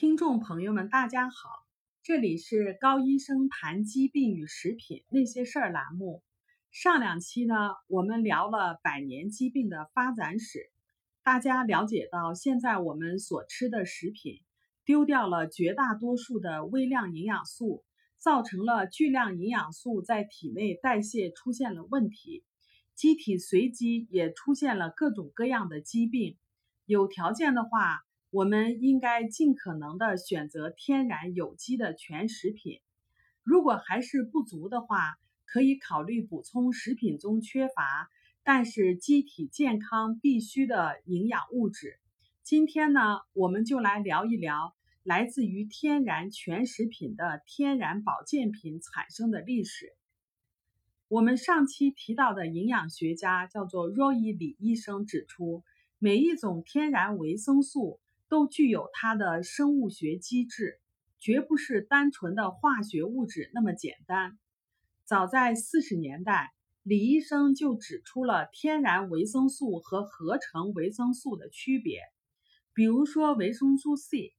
听众朋友们，大家好，这里是高医生谈疾病与食品那些事儿栏目。上两期呢，我们聊了百年疾病的发展史，大家了解到现在我们所吃的食品丢掉了绝大多数的微量营养素，造成了巨量营养素在体内代谢出现了问题，机体随即也出现了各种各样的疾病。有条件的话。我们应该尽可能的选择天然有机的全食品。如果还是不足的话，可以考虑补充食品中缺乏但是机体健康必须的营养物质。今天呢，我们就来聊一聊来自于天然全食品的天然保健品产生的历史。我们上期提到的营养学家叫做若伊李医生指出，每一种天然维生素。都具有它的生物学机制，绝不是单纯的化学物质那么简单。早在四十年代，李医生就指出了天然维生素和合成维生素的区别。比如说维生素 C，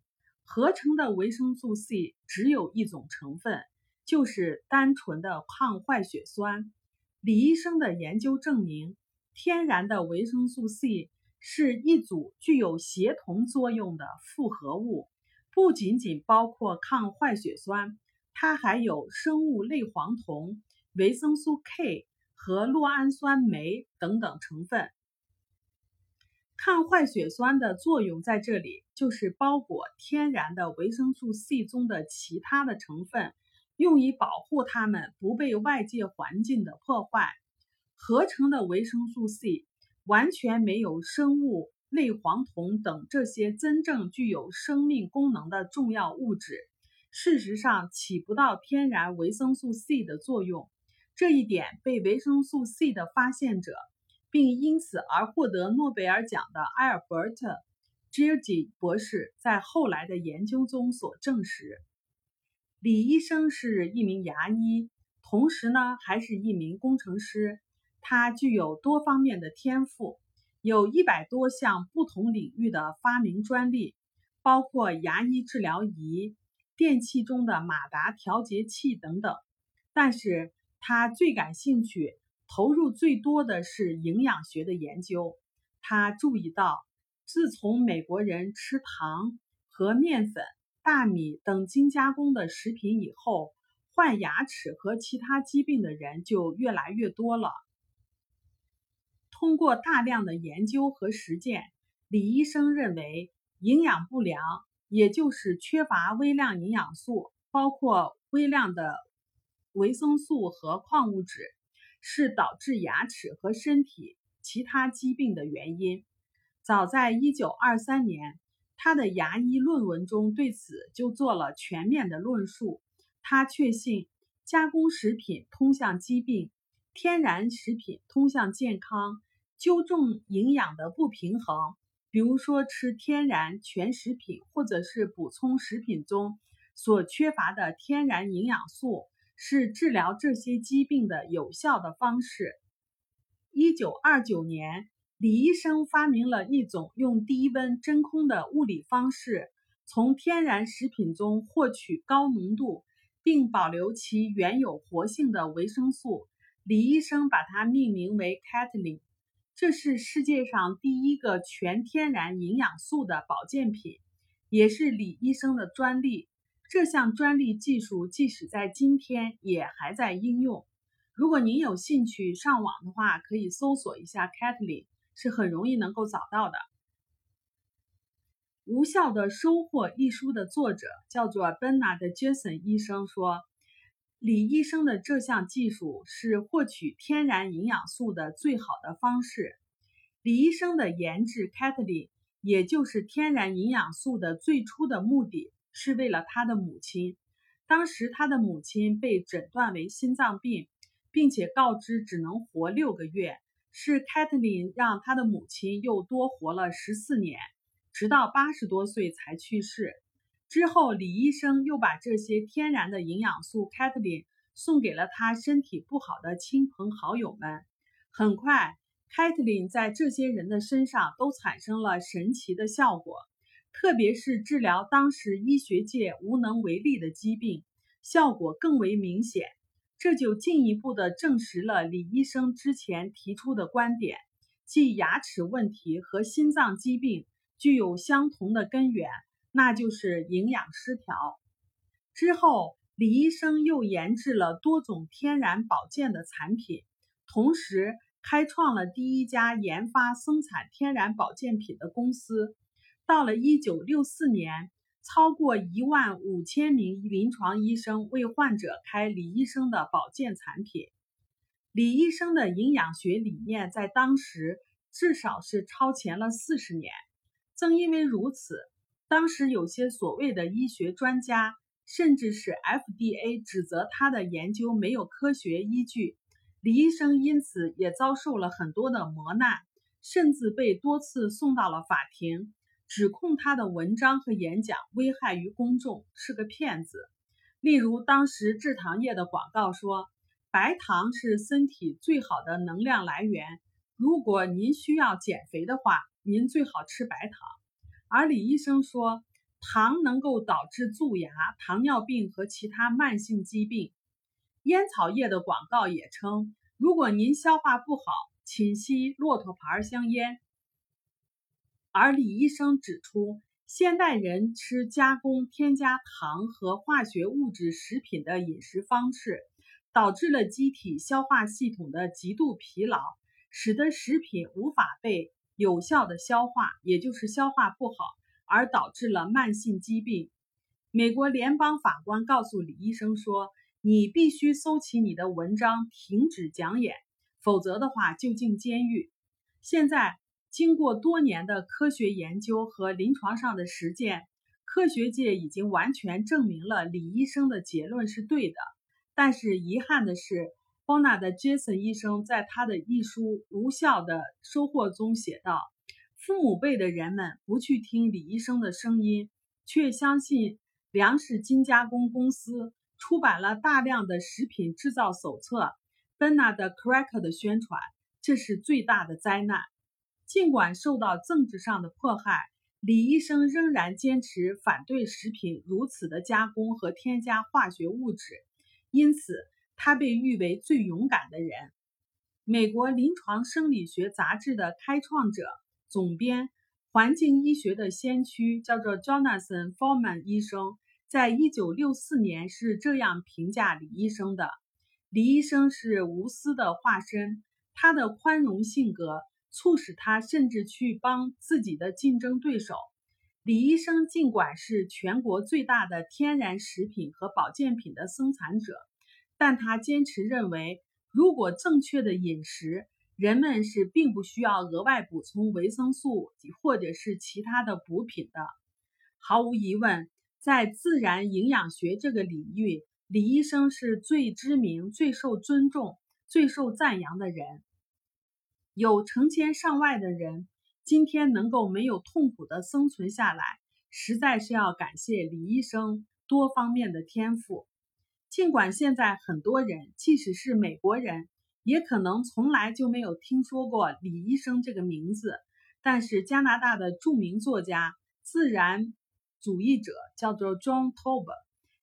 合成的维生素 C 只有一种成分，就是单纯的抗坏血酸。李医生的研究证明，天然的维生素 C。是一组具有协同作用的复合物，不仅仅包括抗坏血酸，它还有生物类黄酮、维生素 K 和酪氨酸酶等等成分。抗坏血酸的作用在这里就是包裹天然的维生素 C 中的其他的成分，用以保护它们不被外界环境的破坏。合成的维生素 C。完全没有生物类黄酮等这些真正具有生命功能的重要物质，事实上起不到天然维生素 C 的作用。这一点被维生素 C 的发现者，并因此而获得诺贝尔奖的埃尔伯特·吉尔吉博士在后来的研究中所证实。李医生是一名牙医，同时呢还是一名工程师。他具有多方面的天赋，有一百多项不同领域的发明专利，包括牙医治疗仪、电器中的马达调节器等等。但是他最感兴趣、投入最多的是营养学的研究。他注意到，自从美国人吃糖和面粉、大米等精加工的食品以后，患牙齿和其他疾病的人就越来越多了。通过大量的研究和实践，李医生认为，营养不良，也就是缺乏微量营养素，包括微量的维生素和矿物质，是导致牙齿和身体其他疾病的原因。早在1923年，他的牙医论文中对此就做了全面的论述。他确信，加工食品通向疾病，天然食品通向健康。纠正营养的不平衡，比如说吃天然全食品，或者是补充食品中所缺乏的天然营养素，是治疗这些疾病的有效的方式。一九二九年，李医生发明了一种用低温真空的物理方式，从天然食品中获取高浓度并保留其原有活性的维生素。李医生把它命名为 catlin。这是世界上第一个全天然营养素的保健品，也是李医生的专利。这项专利技术即使在今天也还在应用。如果您有兴趣上网的话，可以搜索一下 Catlin，是很容易能够找到的。《无效的收获》一书的作者叫做 Bernard Jason 医生说。李医生的这项技术是获取天然营养素的最好的方式。李医生的研制 c a t l i n 也就是天然营养素的最初的目的是为了他的母亲。当时他的母亲被诊断为心脏病，并且告知只能活六个月。是 c a t l i n 让他的母亲又多活了十四年，直到八十多岁才去世。之后，李医生又把这些天然的营养素 Catalin 送给了他身体不好的亲朋好友们。很快，Catalin 在这些人的身上都产生了神奇的效果。特别是治疗当时医学界无能为力的疾病，效果更为明显。这就进一步的证实了李医生之前提出的观点，即牙齿问题和心脏疾病具有相同的根源，那就是营养失调。之后，李医生又研制了多种天然保健的产品，同时开创了第一家研发生产天然保健品的公司。到了一九六四年，超过一万五千名临床医生为患者开李医生的保健产品。李医生的营养学理念在当时至少是超前了四十年。正因为如此，当时有些所谓的医学专家，甚至是 FDA 指责他的研究没有科学依据。李医生因此也遭受了很多的磨难，甚至被多次送到了法庭。指控他的文章和演讲危害于公众，是个骗子。例如，当时制糖业的广告说，白糖是身体最好的能量来源，如果您需要减肥的话，您最好吃白糖。而李医生说，糖能够导致蛀牙、糖尿病和其他慢性疾病。烟草业的广告也称，如果您消化不好，请吸骆驼牌香烟。而李医生指出，现代人吃加工、添加糖和化学物质食品的饮食方式，导致了机体消化系统的极度疲劳，使得食品无法被有效的消化，也就是消化不好，而导致了慢性疾病。美国联邦法官告诉李医生说：“你必须收起你的文章，停止讲演，否则的话就进监狱。”现在。经过多年的科学研究和临床上的实践，科学界已经完全证明了李医生的结论是对的。但是遗憾的是，Bonard Jason 医生在他的一书《无效的收获》中写道：“父母辈的人们不去听李医生的声音，却相信粮食精加工公司出版了大量的食品制造手册，Bonard Cracker 的宣传，这是最大的灾难。”尽管受到政治上的迫害，李医生仍然坚持反对食品如此的加工和添加化学物质，因此他被誉为最勇敢的人。美国临床生理学杂志的开创者、总编、环境医学的先驱，叫做 Jonathan Foreman 医生，在一九六四年是这样评价李医生的：李医生是无私的化身，他的宽容性格。促使他甚至去帮自己的竞争对手李医生。尽管是全国最大的天然食品和保健品的生产者，但他坚持认为，如果正确的饮食，人们是并不需要额外补充维生素或者是其他的补品的。毫无疑问，在自然营养学这个领域，李医生是最知名、最受尊重、最受赞扬的人。有成千上万的人今天能够没有痛苦的生存下来，实在是要感谢李医生多方面的天赋。尽管现在很多人，即使是美国人，也可能从来就没有听说过李医生这个名字，但是加拿大的著名作家、自然主义者叫做 John Tobe，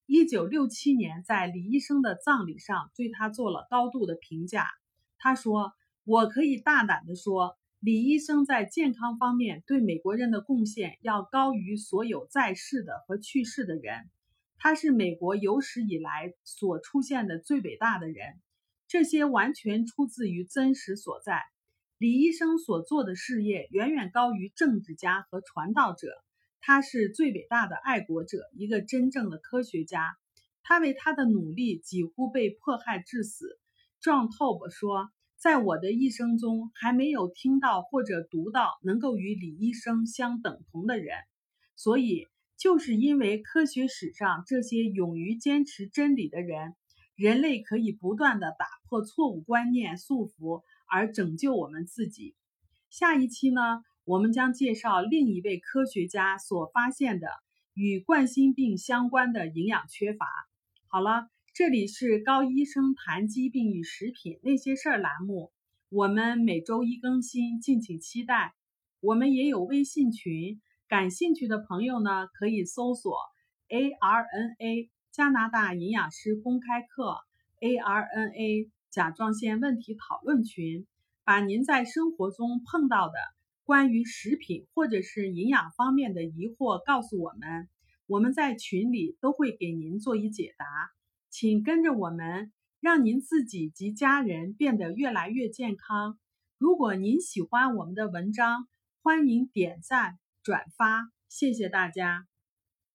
一九六七年在李医生的葬礼上对他做了高度的评价。他说。我可以大胆地说，李医生在健康方面对美国人的贡献要高于所有在世的和去世的人。他是美国有史以来所出现的最伟大的人，这些完全出自于真实所在。李医生所做的事业远远高于政治家和传道者。他是最伟大的爱国者，一个真正的科学家。他为他的努力几乎被迫害致死。John Tob 说。在我的一生中，还没有听到或者读到能够与李医生相等同的人，所以就是因为科学史上这些勇于坚持真理的人，人类可以不断的打破错误观念束缚，而拯救我们自己。下一期呢，我们将介绍另一位科学家所发现的与冠心病相关的营养缺乏。好了。这里是高医生谈疾病与食品那些事儿栏目，我们每周一更新，敬请期待。我们也有微信群，感兴趣的朋友呢，可以搜索 ARNA 加拿大营养师公开课 ARNA 甲状腺问题讨论群，把您在生活中碰到的关于食品或者是营养方面的疑惑告诉我们，我们在群里都会给您做一解答。请跟着我们，让您自己及家人变得越来越健康。如果您喜欢我们的文章，欢迎点赞。转发，谢谢大家。